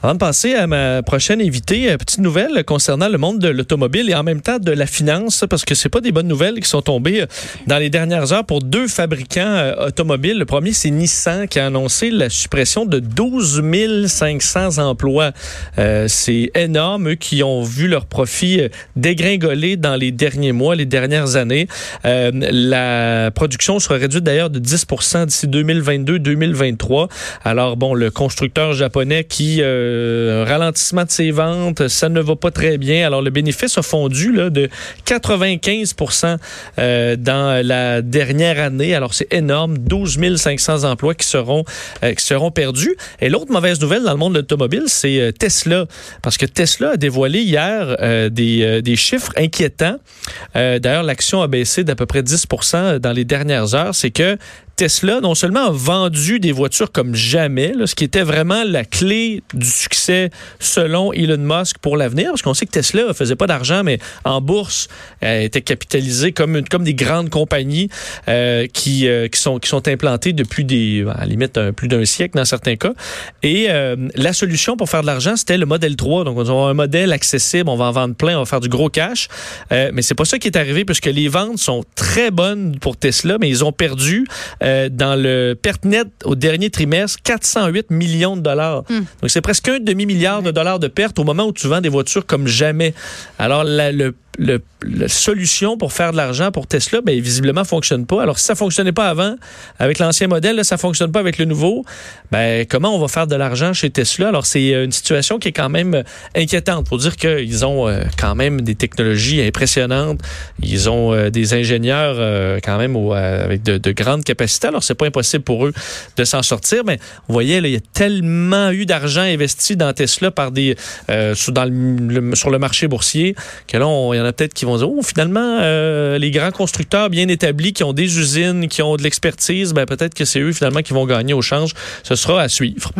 Avant de passer à ma prochaine invitée, euh, petite nouvelle concernant le monde de l'automobile et en même temps de la finance, parce que c'est pas des bonnes nouvelles qui sont tombées euh, dans les dernières heures pour deux fabricants euh, automobiles. Le premier, c'est Nissan qui a annoncé la suppression de 12 500 emplois. c'est énorme, eux qui ont vu leur profit dégringoler dans les derniers mois, les dernières années. la production sera réduite d'ailleurs de 10% d'ici 2022-2023. Alors bon, le constructeur japonais qui un ralentissement de ses ventes, ça ne va pas très bien. Alors le bénéfice a fondu là, de 95% euh, dans la dernière année. Alors c'est énorme, 12 500 emplois qui seront euh, qui seront perdus. Et l'autre mauvaise nouvelle dans le monde de l'automobile, c'est Tesla, parce que Tesla a dévoilé hier des, des chiffres inquiétants. D'ailleurs, l'action a baissé d'à peu près 10% dans les dernières heures. C'est que Tesla, non seulement a vendu des voitures comme jamais, ce qui était vraiment la clé du succès selon Elon Musk pour l'avenir, parce qu'on sait que Tesla ne faisait pas d'argent, mais en bourse, elle était capitalisée comme, comme des grandes compagnies euh, qui, euh, qui, sont, qui sont implantées depuis des, à la limite, plus d'un siècle dans certains cas. Et euh, la solution pour faire de l'argent, c'était le modèle 3. Donc, on a un modèle accessible, on va en vendre plein, on va faire du gros cash. mais c'est pas ça qui est arrivé, puisque les ventes sont très bonnes pour Tesla, mais ils ont perdu euh, dans le perte net au dernier trimestre 408 millions de dollars. Hmm. Donc c'est presque un demi-milliard de dollars de pertes au moment où tu vends des voitures comme jamais. Alors la, le le, la solution pour faire de l'argent pour Tesla, ben, visiblement, fonctionne pas. Alors, si ça fonctionnait pas avant, avec l'ancien modèle, là, ça fonctionne pas avec le nouveau, ben, comment on va faire de l'argent chez Tesla? Alors, c'est euh, une situation qui est quand même euh, inquiétante pour dire qu'ils ont euh, quand même des technologies impressionnantes. Ils ont des ingénieurs quand même avec de, de, grandes capacités. Alors, c'est pas impossible pour eux de s'en sortir. Mais vous voyez, il y a tellement eu d'argent investi dans Tesla par des, sur, dans le, sur le marché boursier que là, on, il y en a peut-être qui vont dire, oh, finalement, euh, les grands constructeurs bien établis qui ont des usines, qui ont de l'expertise, ben, peut-être que c'est eux finalement qui vont gagner au change. Ce sera à suivre.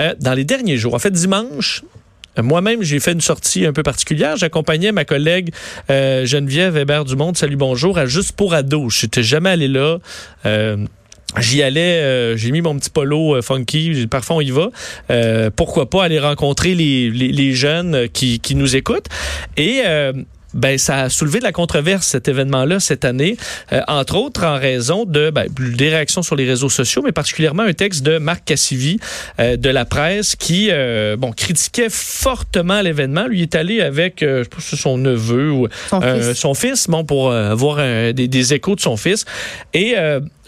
Euh, dans les derniers jours, en fait, dimanche, moi-même, j'ai fait une sortie un peu particulière. J'accompagnais ma collègue euh, Geneviève Hébert Dumont, salut bonjour, à Juste pour ado. Je n'étais jamais allé là. J'y allais, j'ai mis mon petit polo funky, parfois on y va. pourquoi pas aller rencontrer les, les, jeunes qui, qui, nous écoutent. Et ben ça a soulevé de la controverse cet événement-là cette année, euh, entre autres en raison de ben, des réactions sur les réseaux sociaux, mais particulièrement un texte de Marc Cassivi euh, de la presse qui euh, bon critiquait fortement l'événement. Lui est allé avec je sais son neveu ou son fils, son fils bon pour avoir des, des, échos de son fils et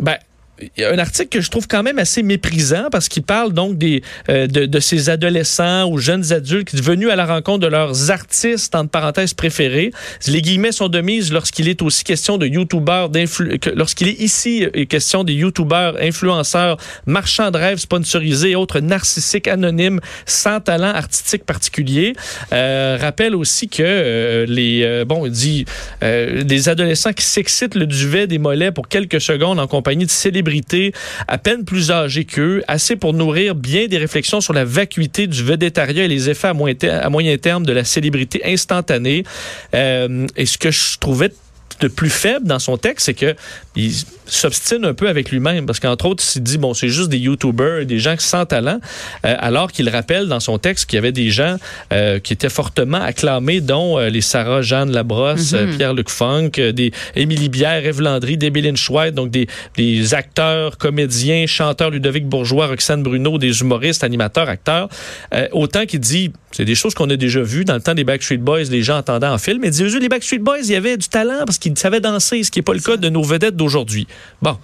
ben il y a un article que je trouve quand même assez méprisant parce qu'il parle donc des, euh, de, de, ces adolescents ou jeunes adultes qui sont venus à la rencontre de leurs artistes, entre parenthèses, préférés. Les guillemets sont de mise lorsqu'il est aussi question de youtubeurs, lorsqu'il est ici euh, question des youtubeurs, influenceurs, marchands de rêves sponsorisés et autres narcissiques anonymes sans talent artistique particulier. Euh, rappelle aussi que euh, les, bon, il dit, des adolescents qui s'excitent le duvet des mollets pour quelques secondes en compagnie de célébrités à peine plus âgés qu'eux, assez pour nourrir bien des réflexions sur la vacuité du vedettariat et les effets à moyen, terme de la célébrité instantanée. Euh, et ce que je trouvais de plus faible dans son texte, c'est que s'obstine un peu avec lui-même parce qu'entre autres, il s'est dit bon, c'est juste des YouTubers, des gens sans talent, euh, alors qu'il rappelle dans son texte qu'il y avait des gens euh, qui étaient fortement acclamés, dont euh, les Sarah Jeanne Labrosse, mhm. Pierre-Luc Funk, des Émilie Bière, Eve Landry, Debbie donc des, des acteurs, comédiens, chanteurs, Ludovic Bourgeois, Roxane Bruno, des humoristes, animateurs, acteurs. autant qu'il dit, c'est des choses qu'on a déjà vues dans le temps des Backstreet Boys, les gens entendaient en film, il dit, les Backstreet Boys, il y avait du talent parce qu'ils savaient danser, ce qui n'est pas le cas de nos vedettes d'aujourd'hui. Bon,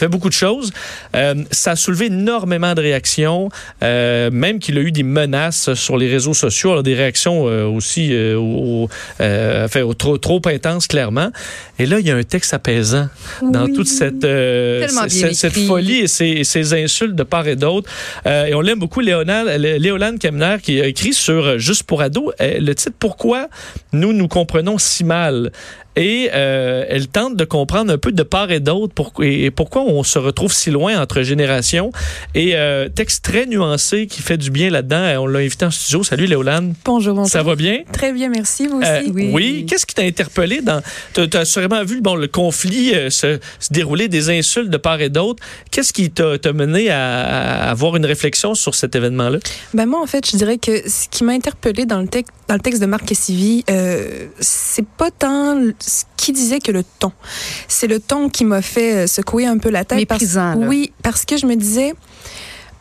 fait beaucoup de choses. Euh, ça a soulevé énormément de réactions, euh, même qu'il a eu des menaces sur les réseaux sociaux, alors des réactions euh, aussi au, enfin, trop, trop intenses, clairement. Et là, il y a un texte apaisant dans toute cette, cette, folie et ces, ces, insultes de part et d'autre. et on l'aime beaucoup, Léolane Kemner, qui a écrit sur Juste pour ados, le titre Pourquoi nous nous comprenons si mal. Et elle tente de comprendre un peu de part et d'autre et pourquoi on se retrouve si loin entre générations. Et euh, texte très nuancé qui fait du bien là-dedans. On l'a invité en studio. Salut Léolane. Bonjour, bonjour. Ça va bien? Très bien, merci. Vous aussi? oui. oui. Qu'est-ce qui t'a interpellé dans... Tu as, sûrement vu bon, le conflit se, se, dérouler, des insultes de part et d'autre. Qu'est-ce qui t'a mené à, à, avoir une réflexion sur cet événement-là? Ben moi, en fait, je dirais que ce qui m'a interpellé dans le, texte, dans le texte de Marc Cassivi, euh, c'est pas tant ce qu'il disait que le ton. C'est le ton qui m'a fait secouer un peu la tête. Méprisant, parce, Oui, parce que je me disais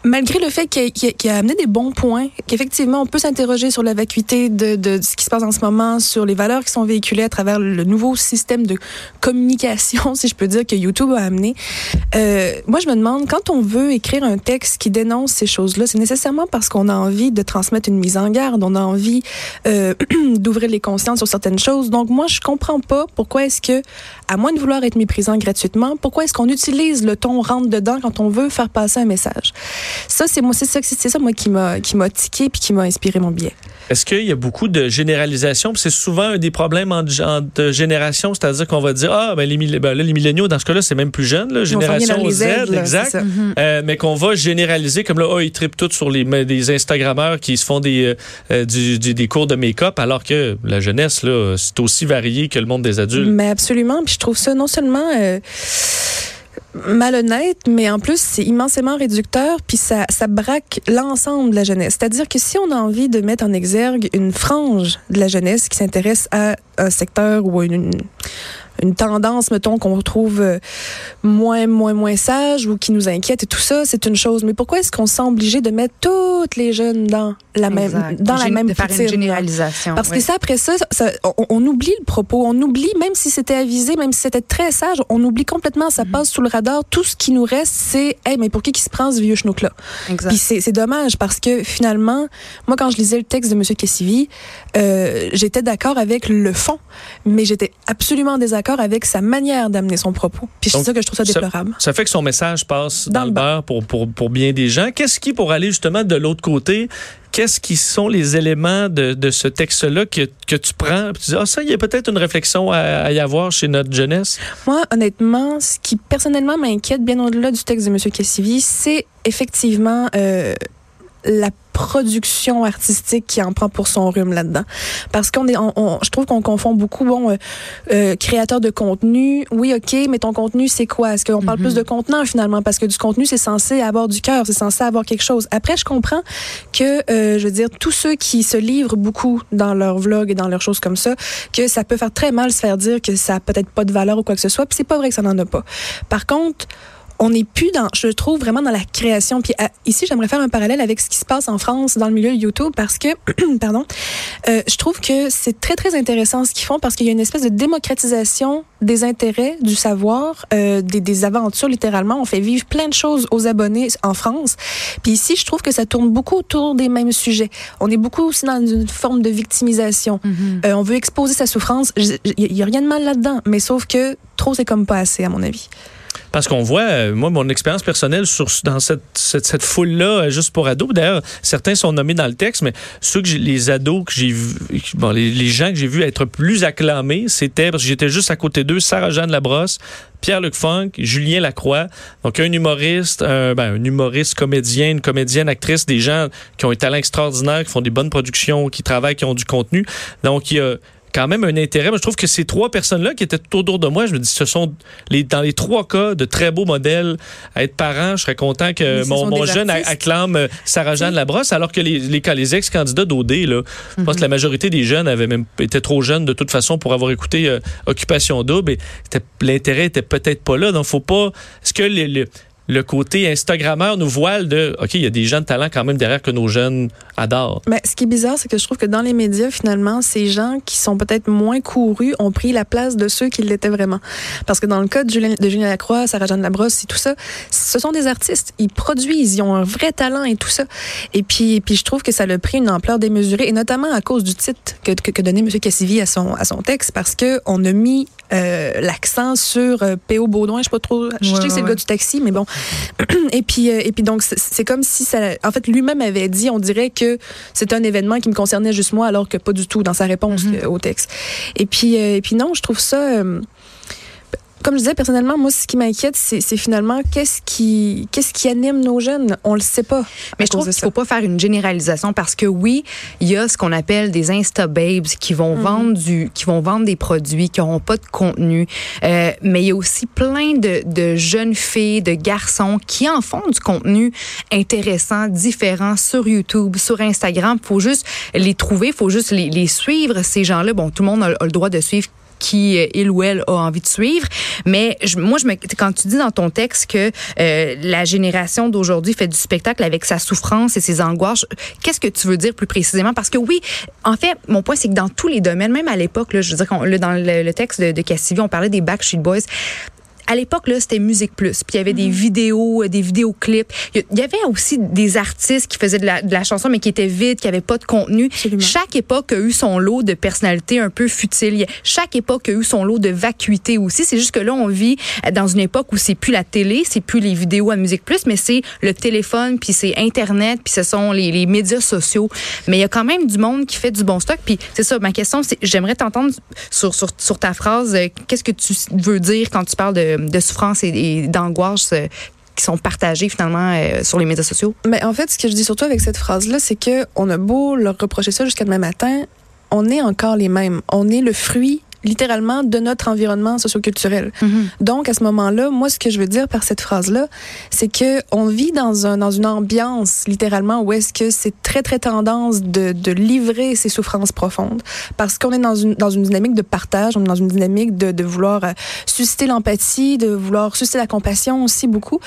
malgré le fait qu'il a, amené des bons points, qu'effectivement, on peut s'interroger sur la vacuité de, de, ce qui se passe en ce moment, sur les valeurs qui sont véhiculées à travers le nouveau système de communication, si je peux dire, que YouTube a amené. Euh, moi, je me demande, quand on veut écrire un texte qui dénonce ces choses-là, c'est nécessairement parce qu'on a envie de transmettre une mise en garde, on a envie euh, d'ouvrir les consciences sur certaines choses. Donc, moi, je comprends pas pourquoi est-ce que, à moins de vouloir être méprisant gratuitement, pourquoi est-ce qu'on utilise le ton rentre dedans quand on veut faire passer un message? Ça, c'est moi, c'est ça, c'est ça moi qui m'a qui m'a tiqué puis qui m'a inspiré mon billet. Est-ce qu'il y a beaucoup de généralisation? C'est souvent un des problèmes en, de génération, c'est-à-dire qu'on va dire, ah, ben, les, ben, là, les milléniaux, dans ce cas-là, c'est même plus jeune, là, génération Z, exact. Euh, mais qu'on va généraliser, comme là, oh, ils tripent tous sur les, des Instagrammeurs qui se font des, euh, du, des cours de make-up, alors que la jeunesse, là, c'est aussi varié que le monde des adultes. Mais absolument. Puis je trouve ça non seulement... Euh, malhonnête, mais en plus, c'est immensément réducteur, puis ça, ça braque l'ensemble de la jeunesse. C'est-à-dire que si on a envie de mettre en exergue une frange de la jeunesse qui s'intéresse à un secteur ou à une, une tendance, mettons, qu'on trouve euh, moins, moins, moins sage ou qui nous inquiète et tout ça, c'est une chose. Mais pourquoi est-ce qu'on se sent obligé de mettre toutes les jeunes dans la même, dans la même de faire une généralisation. Parce que ça, après ça, on, oublie le propos. On oublie, même si c'était avisé, même si c'était très sage, on oublie complètement, ça mm-hmm. passe sous le radar. Tout ce qui nous reste, c'est, hey, mais pour qui qui se prend ce vieux schnouk-là? Puis c'est dommage parce que finalement, moi, quand je lisais le texte de M. Kessivi, euh, j'étais d'accord avec le fond, mais j'étais absolument désaccord avec sa manière d'amener son propos. Puis c'est ça que je trouve ça déplorable. Ça, fait que son message passe dans, le beurre pour, pour, pour bien des gens. Qu'est-ce qui, pour aller justement de l'autre côté, qu'est-ce qui sont les éléments de, de ce texte-là que, que, tu prends? Tu dis, ah, ça, il y a peut-être une réflexion à, y avoir chez notre jeunesse? Moi, honnêtement, ce qui personnellement m'inquiète, bien au-delà du texte de M. Cassivi, c'est effectivement euh, la production artistique qui en prend pour son rhume là-dedans. Parce qu'on est, on, je trouve qu'on confond beaucoup, bon, euh, euh, créateur de contenu, oui, ok, mais ton contenu, c'est quoi? Est-ce qu'on parle plus de mhm. contenant finalement? Parce que du contenu, c'est censé avoir du cœur, c'est censé avoir quelque chose. Après, je comprends que, euh, je veux dire, tous ceux qui se livrent beaucoup dans leurs vlogs et dans leurs choses comme ça, que ça peut faire très mal se faire dire que ça a peut-être pas de valeur ou quoi que ce soit, puis c'est pas vrai que ça n'en a pas. Par contre, on n'est plus dans, je trouve vraiment dans la création. Puis ici, j'aimerais faire un parallèle avec ce qui se passe en France dans le milieu YouTube parce que, pardon, euh, je trouve que c'est très très intéressant ce qu'ils font parce qu'il y a une espèce de démocratisation des intérêts, du savoir, euh, des, des, aventures littéralement. On fait vivre plein de choses aux abonnés en France. Puis ici, je trouve que ça tourne beaucoup autour des mêmes sujets. On est beaucoup aussi dans une forme de victimisation. Mm-hmm. euh, on veut exposer sa souffrance. Il y a rien de mal là-dedans, mais sauf que trop, c'est comme pas assez à mon avis. Parce qu'on voit, euh, moi, mon expérience personnelle dans cette, cette, foule-là, euh, juste pour ados, d'ailleurs, certains sont nommés dans le texte, mais ceux que les ados que j'ai vu, bon, les, gens que j'ai vus être plus acclamés, c'était, parce que j'étais juste à côté d'eux, Sarah-Jeanne Labrosse, Pierre-Luc Funk, Julien Lacroix, donc un humoriste, un, ben, un humoriste, comédien, une comédienne, actrice, des gens qui ont un talent extraordinaire, qui font des bonnes productions, qui travaillent, qui ont du contenu. Donc, il y a quand même un intérêt. je trouve que ces trois personnes-là qui étaient autour de moi, je me dis, ce sont les, dans les trois cas de très beaux modèles à être parent. Je serais content que mon, jeune acclame euh, Sarah-Jeanne Labrosse, alors que les, les, les ex-candidats d'OD, là, je pense que la mhm. majorité des jeunes avaient même été trop jeunes de toute façon pour avoir écouté euh, Occupation Double. Et l'intérêt était peut-être pas là. Donc, faut pas. Est-ce que les le côté Instagrammeur nous voile de OK, il y a des gens de talent quand même derrière que nos jeunes adorent. Mais ce qui est bizarre, c'est que je trouve que dans les médias, finalement, ces gens qui sont peut-être moins courus ont pris la place de ceux qui l'étaient vraiment. Parce que dans le cas de Julien, de Julien Lacroix, Sarah-Jeanne Labrosse et tout ça, ce sont des artistes. Ils produisent, ils ont un vrai talent et tout ça. Et puis, puis je trouve que ça a pris une ampleur démesurée, et notamment à cause du titre que, que, que donnait M. Cassivi à son, à son texte, parce qu'on a mis euh, l'accent sur euh, P.O. Baudouin. Je sais pas trop. Je sais que c'est le gars du taxi, mais bon. et puis, euh, et puis donc, c'est comme si ça. En fait, lui-même avait dit, on dirait que c'est un événement qui me concernait juste moi, alors que pas du tout dans sa réponse mm-hmm. au texte. Et puis, et puis non, je trouve ça comme je disais, personnellement, moi, ce qui m'inquiète, c'est finalement qu'est-ce qui, qu'est-ce qui anime nos jeunes? On le sait pas. Mais je trouve qu'il faut pas faire une généralisation parce que oui, il y a ce qu'on appelle des insta babes qui vont mm-hmm. vendre du, qui vont vendre des produits qui n'auront pas de contenu. Euh, mais il y a aussi plein de, de jeunes filles, de garçons qui en font du contenu intéressant, différent sur YouTube, sur Instagram. Faut juste les trouver, faut juste les, les suivre. Ces gens-là, bon, tout le monde a le droit de suivre qui euh, il ou elle a envie de suivre. Mais je, moi, je me, quand tu dis dans ton texte que euh, la génération d'aujourd'hui fait du spectacle avec sa souffrance et ses angoisses, qu'est-ce que tu veux dire plus précisément? Parce que oui, en fait, mon point, c'est que dans tous les domaines, même à l'époque, je veux dire, dans le, texte de, de Cassivy, on parlait des Backstreet Boys à l'époque là, c'était Musique Plus. Puis il y avait des mhm. vidéos, euh, des vidéoclips. Il y avait aussi des artistes qui faisaient de la, de la chanson mais qui étaient vides, qui n'avaient pas de contenu. Chaque époque a eu son lot de personnalités un peu futiles. Chaque époque a eu son lot de vacuité aussi. C'est juste que là, on vit dans une époque où c'est plus la télé, c'est plus les vidéos à Musique Plus, mais c'est le téléphone, puis c'est Internet, puis ce sont les, les médias sociaux. Mais il y a quand même du monde qui fait du bon stock. Puis c'est ça, ma question, c'est j'aimerais t'entendre sur, sur, sur ta phrase. Euh, qu'est-ce que tu veux dire quand tu parles de de souffrance et, d'angoisse euh, qui sont partagées finalement euh, sur les médias sociaux? Mais en fait, ce que je dis surtout avec cette phrase-là, c'est que on a beau leur reprocher ça jusqu'à demain matin, on est encore les mêmes. On est le fruit littéralement de notre environnement socioculturel. Mm Donc à ce moment-là, moi ce que je veux dire par cette phrase-là, c'est que on vit dans un dans une ambiance littéralement où est-ce que c'est très très tendance de, de livrer ses souffrances profondes. Parce qu'on est dans une dans une dynamique de partage, on est dans une dynamique de, de vouloir euh, susciter l'empathie, de vouloir susciter la compassion aussi beaucoup.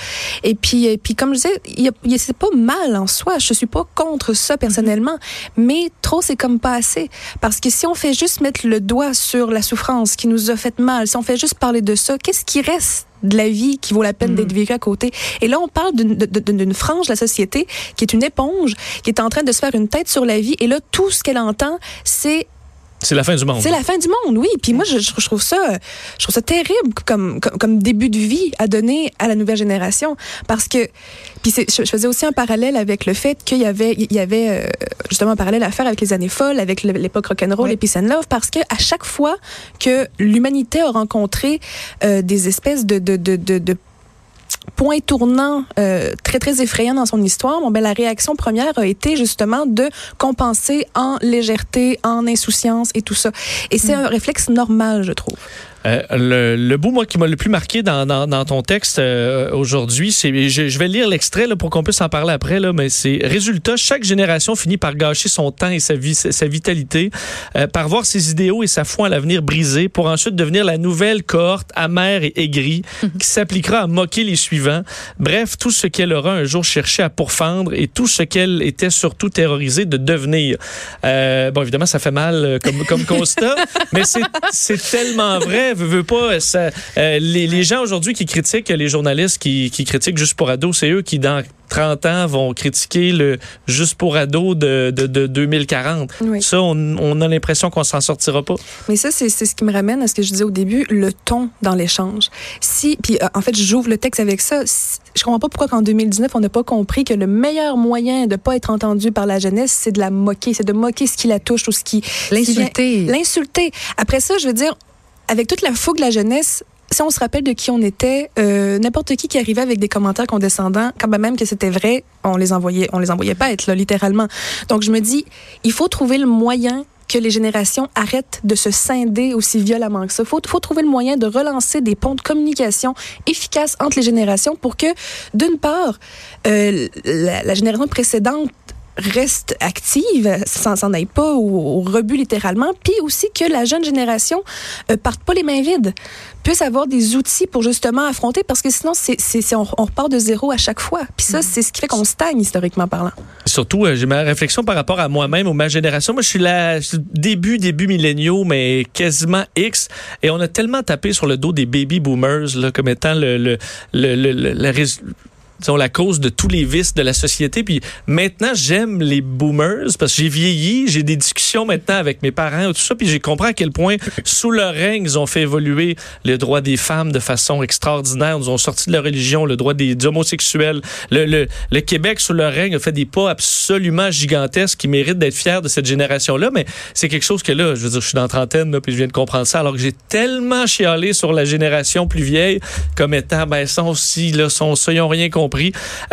Et puis et puis comme je disais, il y a, c'est pas mal en soi, je suis pas contre ça personnellement, mais trop c'est comme pas assez. Parce que si on fait juste mettre le doigt sur la souffrance qui nous a fait mal, si on fait juste parler de ça, qu'est-ce qui reste de la vie qui vaut la peine d'être mm. vécue à côté? Et là, on parle d'une frange de la société qui est une éponge, qui est en train de se faire une tête sur la vie. Et là, tout ce qu'elle entend, c'est c'est la fin du monde. C'est la fin du monde, oui. Puis moi, je, je, trouve ça, je trouve ça terrible comme, comme, comme, début de vie à donner à la nouvelle génération. Parce que, puis je, faisais aussi un parallèle avec le fait qu'il y avait, il y avait euh, justement un parallèle à faire avec les années folles, avec l'époque rock'n'roll oui. et peace and love, parce que à chaque fois que l'humanité a rencontré euh, des espèces de, de, de, de, de point tournant euh, très très effrayant dans son histoire, bon, ben la réaction première a été justement de compenser en légèreté, en insouciance et tout ça. Et c'est mm. un réflexe normal, je trouve. Euh, le, le, bout, moi, qui m'a le plus marqué dans, dans, dans ton texte euh, aujourd'hui, c'est, je, je, vais lire l'extrait là, pour qu'on puisse en parler après, là, mais c'est résultat, chaque génération finit par gâcher son temps et sa, vie, sa vitalité, euh, par voir ses idéaux et sa foi en l'avenir brisés, pour ensuite devenir la nouvelle cohorte amère et aigrie qui s'appliquera à moquer les suivants. Bref, tout ce qu'elle aura un jour cherché à pourfendre et tout ce qu'elle était surtout terrorisée de devenir. bon, évidemment, ça fait mal comme, comme constat, mais c'est, c'est tellement vrai veut, pas. Ça, euh, les, les, gens aujourd'hui qui critiquent, les journalistes qui, qui critiquent juste pour ados, c'est eux qui, dans 30 ans, vont critiquer le juste pour ados de, de, de 2040. Ça, on, on a l'impression qu'on s'en sortira pas. Mais ça, c'est ce qui me ramène à ce que je disais au début, le ton dans l'échange. Si, puis euh, en fait, j'ouvre le texte avec ça. Je comprends pas pourquoi qu'en 2019, on n'a pas compris que le meilleur moyen de pas être entendu par la jeunesse, c'est de la moquer, c'est de moquer ce qui la touche ou ce qui... L'insulter. L'insulter. Après ça, je veux dire, avec toute la fougue de la jeunesse, si on se rappelle de qui on était, euh, n'importe qui qui arrivait avec des commentaires condescendants, quand même que c'était vrai, on les envoyait, on les envoyait pas être là littéralement. Donc je me dis, il faut trouver le moyen que les générations arrêtent de se scinder aussi violemment que ça. Il faut, faut, trouver le moyen de relancer des ponts de communication efficaces entre les générations pour que, d'une part, euh, la, génération précédente reste active, s'en aille pas au, rebut littéralement, puis aussi que la jeune génération euh, parte pas les mains vides, puisse avoir des outils pour justement affronter, parce que sinon, c'est, on, on, repart de zéro à chaque fois. Puis ça, mm. c'est ce qui fait qu'on stagne historiquement parlant. Surtout, euh, j'ai ma réflexion par rapport à moi-même ou ma génération. Moi, je suis là, début, début milléniaux, mais quasiment X, et on a tellement tapé sur le dos des baby boomers là, comme étant le, le, le, le, le disons, la cause de tous les vices de la société. Puis maintenant, j'aime les boomers parce que j'ai vieilli, j'ai des discussions maintenant avec mes parents et tout ça, puis j'ai compris à quel point, sous leur règne, ils ont fait évoluer les droits des femmes de façon extraordinaire. Ils ont sorti de la religion, le droit des, homosexuels. Le, le, le, Québec, sous leur règne, a fait des pas absolument gigantesques qui méritent d'être fiers de cette génération-là, mais c'est quelque chose que là, je veux dire, je suis dans la trentaine, là, puis je viens de comprendre ça, alors que j'ai tellement chialé sur la génération plus vieille comme étant, ben, ça aussi, là, sont, ça, ils n'ont rien compris.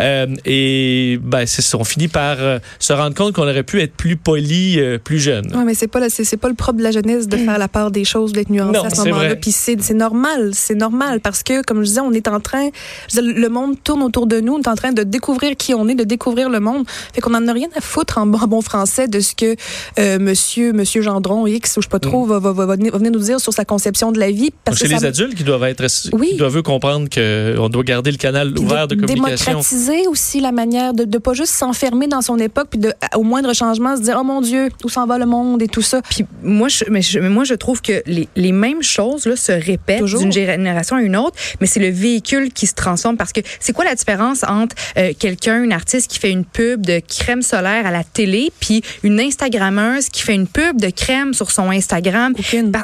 Euh, et, ben, c'est ça, on finit par euh, se rendre compte qu'on aurait pu être plus poli, euh, plus jeune. Oui, mais c'est pas, c'est, pas le propre de la jeunesse de faire la part des choses, d'être nuancé à ce moment-là. Puis c'est, normal, c'est normal parce que, comme je disais, on est en train, le monde tourne autour de nous, on est en train de découvrir qui on est, de découvrir le monde. Fait qu'on en a rien à foutre en bon, français de ce que monsieur, monsieur Gendron X, ou je sais pas trop, mm. va, va, venir, nous dire sur sa conception de la vie. Parce c'est les adultes qui doivent être, oui. qui doivent comprendre qu'on doit garder le canal ouvert de communication. Démocratiser aussi la manière de ne pas juste s'enfermer dans son époque, puis de, au moindre changement, se dire, oh mon Dieu, où s'en va le monde et tout ça. Puis moi, je, mais, moi, je trouve que les, les mêmes choses là, se répètent d'une génération à une autre, mais c'est le véhicule qui se transforme parce que c'est quoi la différence entre euh, quelqu'un, une artiste qui fait une pub de crème solaire à la télé, puis une Instagrammeuse qui fait une pub de crème sur son Instagram?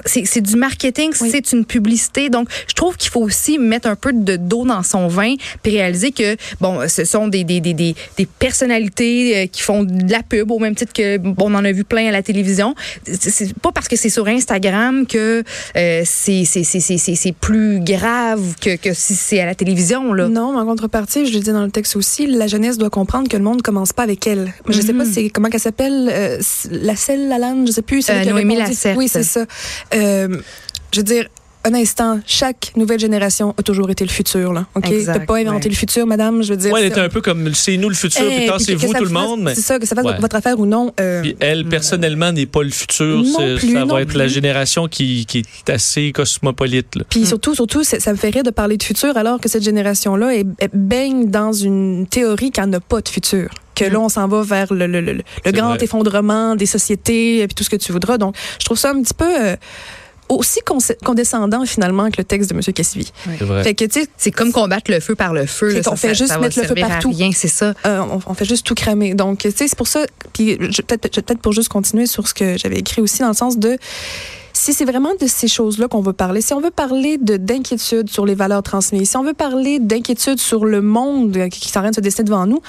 C'est du marketing, c'est une publicité. Donc, je trouve qu'il faut aussi mettre un peu de d'eau dans son vin, puis réaliser que, bon, ce sont des, des, des, des, des personnalités euh, qui font de la pub au même titre que, bon, on en a vu plein à la télévision. C'est pas parce que c'est sur Instagram que euh, c'est plus grave que, que si c'est à la télévision. Là. Non, en contrepartie, je le dis dans le texte aussi, la jeunesse doit comprendre que le monde commence pas avec elle. Je sais pas mhm. c'est comment qu'elle s'appelle, euh, la selle, la lane, je sais plus. Euh, Noémie Oui, c'est ça. Euh, je veux dire, un instant, chaque nouvelle génération a toujours été le futur. Là, OK? T'as pas inventé le futur, madame, je veux dire. Oui, elle était un peu comme c'est nous le futur, puis c'est vous tout le monde. C'est ça, que ça fasse votre affaire ou non. Euh, puis elle, personnellement, n'est pas le futur. ça va être la génération qui, qui, est assez cosmopolite. Là. Puis mm. surtout, surtout ça me fait rire de parler de futur alors que cette génération-là baigne dans une théorie qui n'a pas de futur que mm. là, on s'en va vers le, le, le, grand effondrement des sociétés, et tout ce que tu voudras. Donc, je trouve ça un petit peu... Euh, aussi condescendant finalement que le texte de M. Cassivi. C'est comme combattre le feu par le feu. on fait juste mettre le feu partout. Rien, c'est ça. Euh, on, fait juste tout cramer. Donc, tu sais, c'est pour ça. Puis peut-être peut pour juste continuer sur ce que j'avais écrit aussi dans le sens de si c'est vraiment de ces choses-là qu'on veut parler, si on veut parler de d'inquiétude sur les valeurs transmises, si on veut parler d'inquiétude sur le monde qui, qui s'arrête de se dessiner devant nous,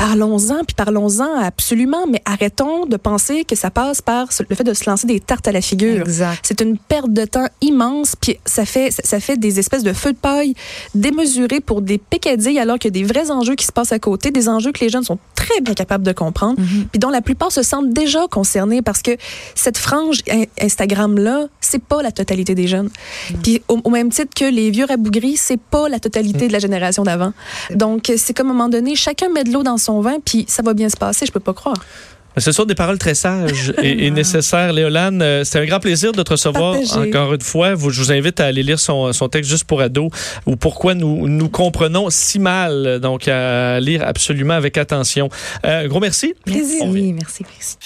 parlons-en, puis parlons-en absolument, mais arrêtons de penser que ça passe par le fait de se lancer des tartes à la figure. C'est une perte de temps immense, puis ça fait, ça fait des espèces de feux de paille démesurés pour des pécadilles, alors qu'il y a des vrais enjeux qui se passent à côté, des enjeux que les jeunes sont très bien capables de comprendre, mm-hmm. puis dont la plupart se sentent déjà concernés parce que cette frange Instagram-là, c'est pas la totalité des jeunes. Mm. Puis au, même titre que les vieux rabougris, c'est pas la totalité de la génération d'avant. Donc, c'est comme à un moment donné, chacun met de l'eau dans son vin, puis ça va bien se passer, je peux pas croire. Ce sont des paroles très sages et, nécessaires. Léolane, euh, c'était un grand plaisir de te recevoir encore une fois. je vous invite à aller lire son, texte juste pour ados ou pourquoi nous, nous comprenons si mal. Donc, à lire absolument avec attention. Euh, gros merci. Merci, merci. merci.